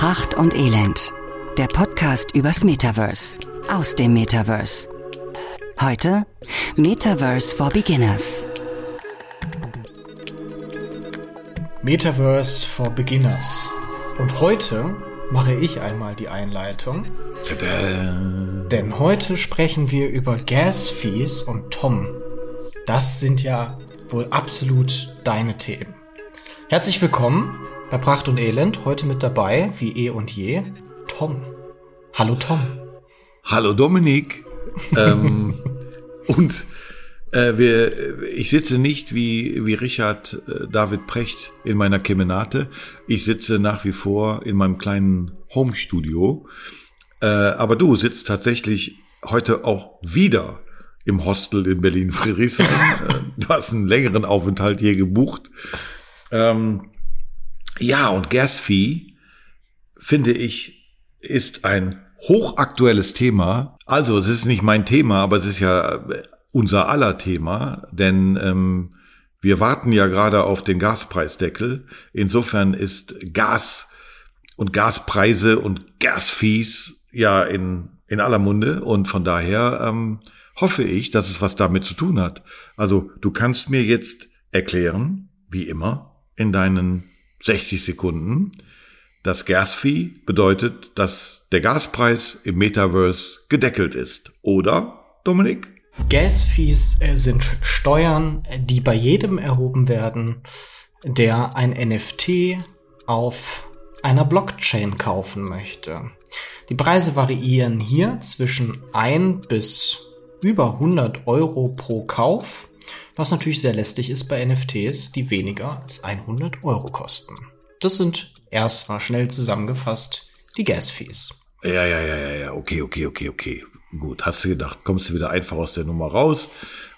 Pracht und Elend. Der Podcast übers Metaverse. Aus dem Metaverse. Heute Metaverse for Beginners. Metaverse for Beginners. Und heute mache ich einmal die Einleitung. Tada. Denn heute sprechen wir über Gas Fees und Tom. Das sind ja wohl absolut deine Themen. Herzlich willkommen bei Pracht und Elend. Heute mit dabei, wie eh und je, Tom. Hallo Tom. Hallo Dominik. ähm, und äh, wir, ich sitze nicht wie, wie Richard äh, David Precht in meiner Kemenate. Ich sitze nach wie vor in meinem kleinen Homestudio. Äh, aber du sitzt tatsächlich heute auch wieder im Hostel in Berlin-Friedrichshain. Äh, du hast einen längeren Aufenthalt hier gebucht. Ähm, ja, und Gasfee, finde ich, ist ein hochaktuelles Thema. Also, es ist nicht mein Thema, aber es ist ja unser aller Thema, denn ähm, wir warten ja gerade auf den Gaspreisdeckel. Insofern ist Gas und Gaspreise und Gasfees ja in, in aller Munde und von daher ähm, hoffe ich, dass es was damit zu tun hat. Also du kannst mir jetzt erklären, wie immer, in deinen 60 Sekunden. Das Gasfee bedeutet, dass der Gaspreis im Metaverse gedeckelt ist. Oder, Dominik? Gas-Fees äh, sind Steuern, die bei jedem erhoben werden, der ein NFT auf einer Blockchain kaufen möchte. Die Preise variieren hier zwischen 1 bis über 100 Euro pro Kauf was natürlich sehr lästig ist bei NFTs, die weniger als 100 Euro kosten. Das sind erstmal schnell zusammengefasst die Gas-Fees. Ja, ja, ja, ja, ja, okay, okay, okay, okay. Gut, hast du gedacht, kommst du wieder einfach aus der Nummer raus.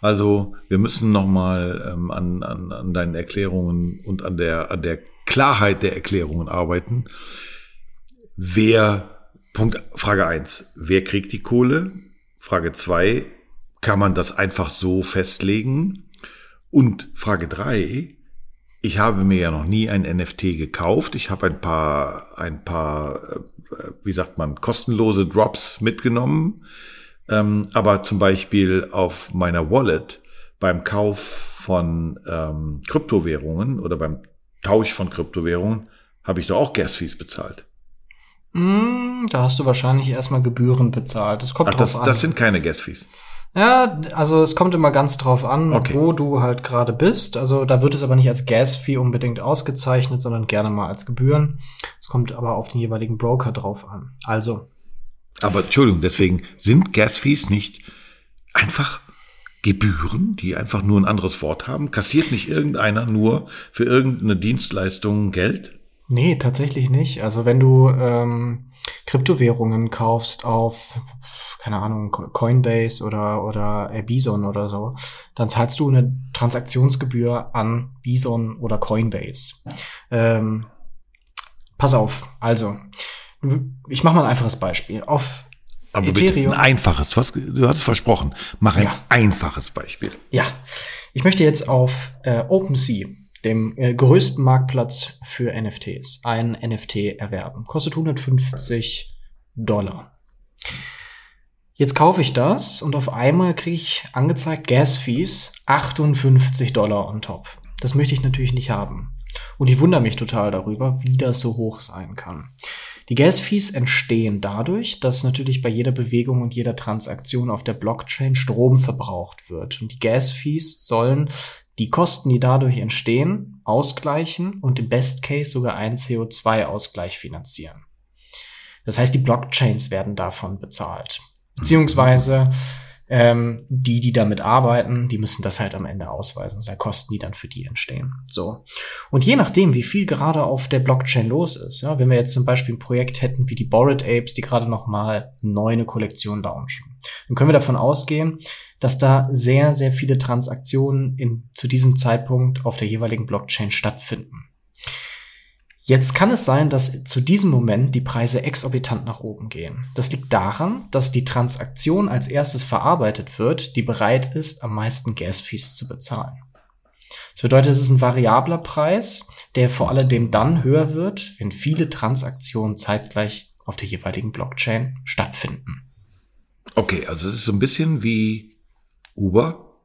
Also wir müssen nochmal ähm, an, an, an deinen Erklärungen und an der, an der Klarheit der Erklärungen arbeiten. Wer, Punkt, Frage eins: wer kriegt die Kohle? Frage zwei: kann man das einfach so festlegen? Und Frage drei: ich habe mir ja noch nie ein NFT gekauft. Ich habe ein paar, ein paar, äh, wie sagt man, kostenlose Drops mitgenommen. Ähm, aber zum Beispiel auf meiner Wallet beim Kauf von ähm, Kryptowährungen oder beim Tausch von Kryptowährungen habe ich doch auch Gas-Fees bezahlt. Mm, da hast du wahrscheinlich erstmal Gebühren bezahlt. Das kommt Ach, drauf das, an. das sind keine Gas-Fees. Ja, also es kommt immer ganz drauf an, Okay. wo du halt gerade bist. Also da wird es aber nicht als Gas-Fee unbedingt ausgezeichnet, sondern gerne mal als Gebühren. Es kommt aber auf den jeweiligen Broker drauf an. Also, Aber Entschuldigung, deswegen sind Gas-Fees nicht einfach Gebühren, die einfach nur ein anderes Wort haben? Kassiert nicht irgendeiner nur für irgendeine Dienstleistung Geld? nee, tatsächlich nicht. Also wenn du ähm, Kryptowährungen kaufst auf, keine Ahnung, Co- Coinbase oder, oder Bison oder so, dann zahlst du eine Transaktionsgebühr an Bison oder Coinbase. Ähm, pass auf, also, ich mache mal ein einfaches Beispiel. Auf Aber bitte Ethereum. ein einfaches, was, du hast es versprochen. Mach ein Ja. einfaches Beispiel. Ja, ich möchte jetzt auf äh, OpenSea, dem äh, größten Marktplatz für NFTs, ein NFT erwerben. Kostet 150 Dollar. Jetzt kaufe ich das und auf einmal kriege ich angezeigt Gas Fees 58 Dollar on top. Das möchte ich natürlich nicht haben. Und ich wundere mich total darüber, wie das so hoch sein kann. Die Gas-Fees entstehen dadurch, dass natürlich bei jeder Bewegung und jeder Transaktion auf der Blockchain Strom verbraucht wird. Und die Gas-Fees sollen die Kosten, die dadurch entstehen, ausgleichen und im Best Case sogar einen CO2-Ausgleich finanzieren. Das heißt, die Blockchains werden davon bezahlt. Beziehungsweise ähm, die, die damit arbeiten, die müssen das halt am Ende ausweisen. Das sind ja Kosten, die dann für die entstehen. So. Und je nachdem, wie viel gerade auf der Blockchain los ist, ja, wenn wir jetzt zum Beispiel ein Projekt hätten wie die Bored Apes, die gerade noch mal eine neue Kollektion launchen, dann können wir davon ausgehen, dass da sehr, sehr viele Transaktionen in, zu diesem Zeitpunkt auf der jeweiligen Blockchain stattfinden. Jetzt kann es sein, dass zu diesem Moment die Preise exorbitant nach oben gehen. Das liegt daran, dass die Transaktion als erstes verarbeitet wird, die bereit ist, am meisten Gas-Fees zu bezahlen. Das bedeutet, es ist ein variabler Preis, der vor allem dann höher wird, wenn viele Transaktionen zeitgleich auf der jeweiligen Blockchain stattfinden. Okay, also es ist so ein bisschen wie Uber.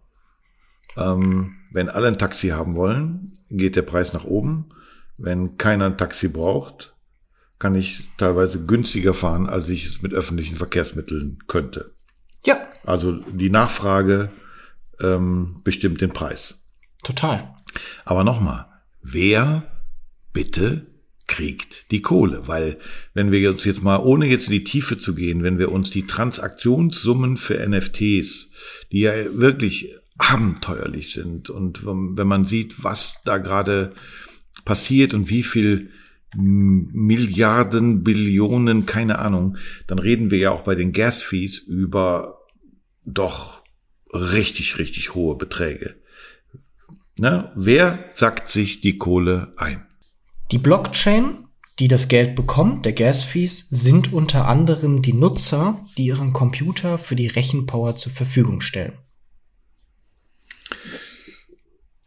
Ähm, wenn alle ein Taxi haben wollen, geht der Preis nach oben. Wenn keiner ein Taxi braucht, kann ich teilweise günstiger fahren, als ich es mit öffentlichen Verkehrsmitteln könnte. Ja. Also die Nachfrage ähm, bestimmt den Preis. Total. Aber nochmal, wer bitte kriegt die Kohle? Weil wenn wir uns jetzt mal, ohne jetzt in die Tiefe zu gehen, wenn wir uns die Transaktionssummen für NFTs, die ja wirklich abenteuerlich sind und wenn man sieht, was da gerade passiert und wie viel Milliarden, Billionen, keine Ahnung, dann reden wir ja auch bei den Gas-Fees über doch richtig, richtig hohe Beträge. Ne? Wer sagt sich die Kohle ein? Die Blockchain, die das Geld bekommt, der Gas-Fees, sind unter anderem die Nutzer, die ihren Computer für die Rechenpower zur Verfügung stellen.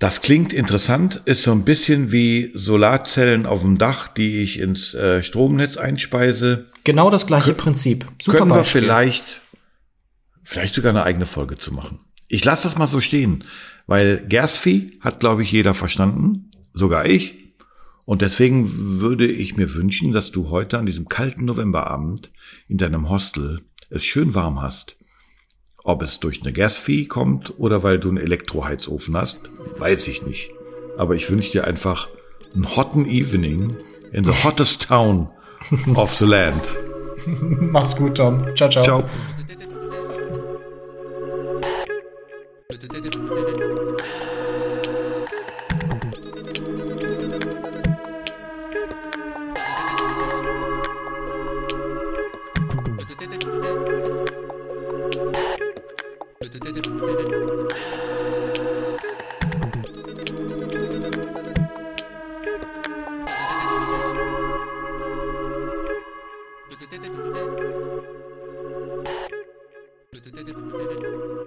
Das klingt interessant, ist so ein bisschen wie Solarzellen auf dem Dach, die ich ins äh, Stromnetz einspeise. Genau das gleiche Kön Prinzip. Super können Beispiel. wir vielleicht, vielleicht sogar eine eigene Folge zu machen. Ich lasse das mal so stehen, weil Gersfi hat, glaube ich, jeder verstanden, sogar ich. Und deswegen würde ich mir wünschen, dass du heute an diesem kalten Novemberabend in deinem Hostel es schön warm hast ob es durch eine Gasfee kommt oder weil du einen Elektroheizofen hast, weiß ich nicht. Aber ich wünsche dir einfach einen hotten Evening in the hottest town of the land. Mach's gut, Tom. Ciao, ciao. Ciao. thank you.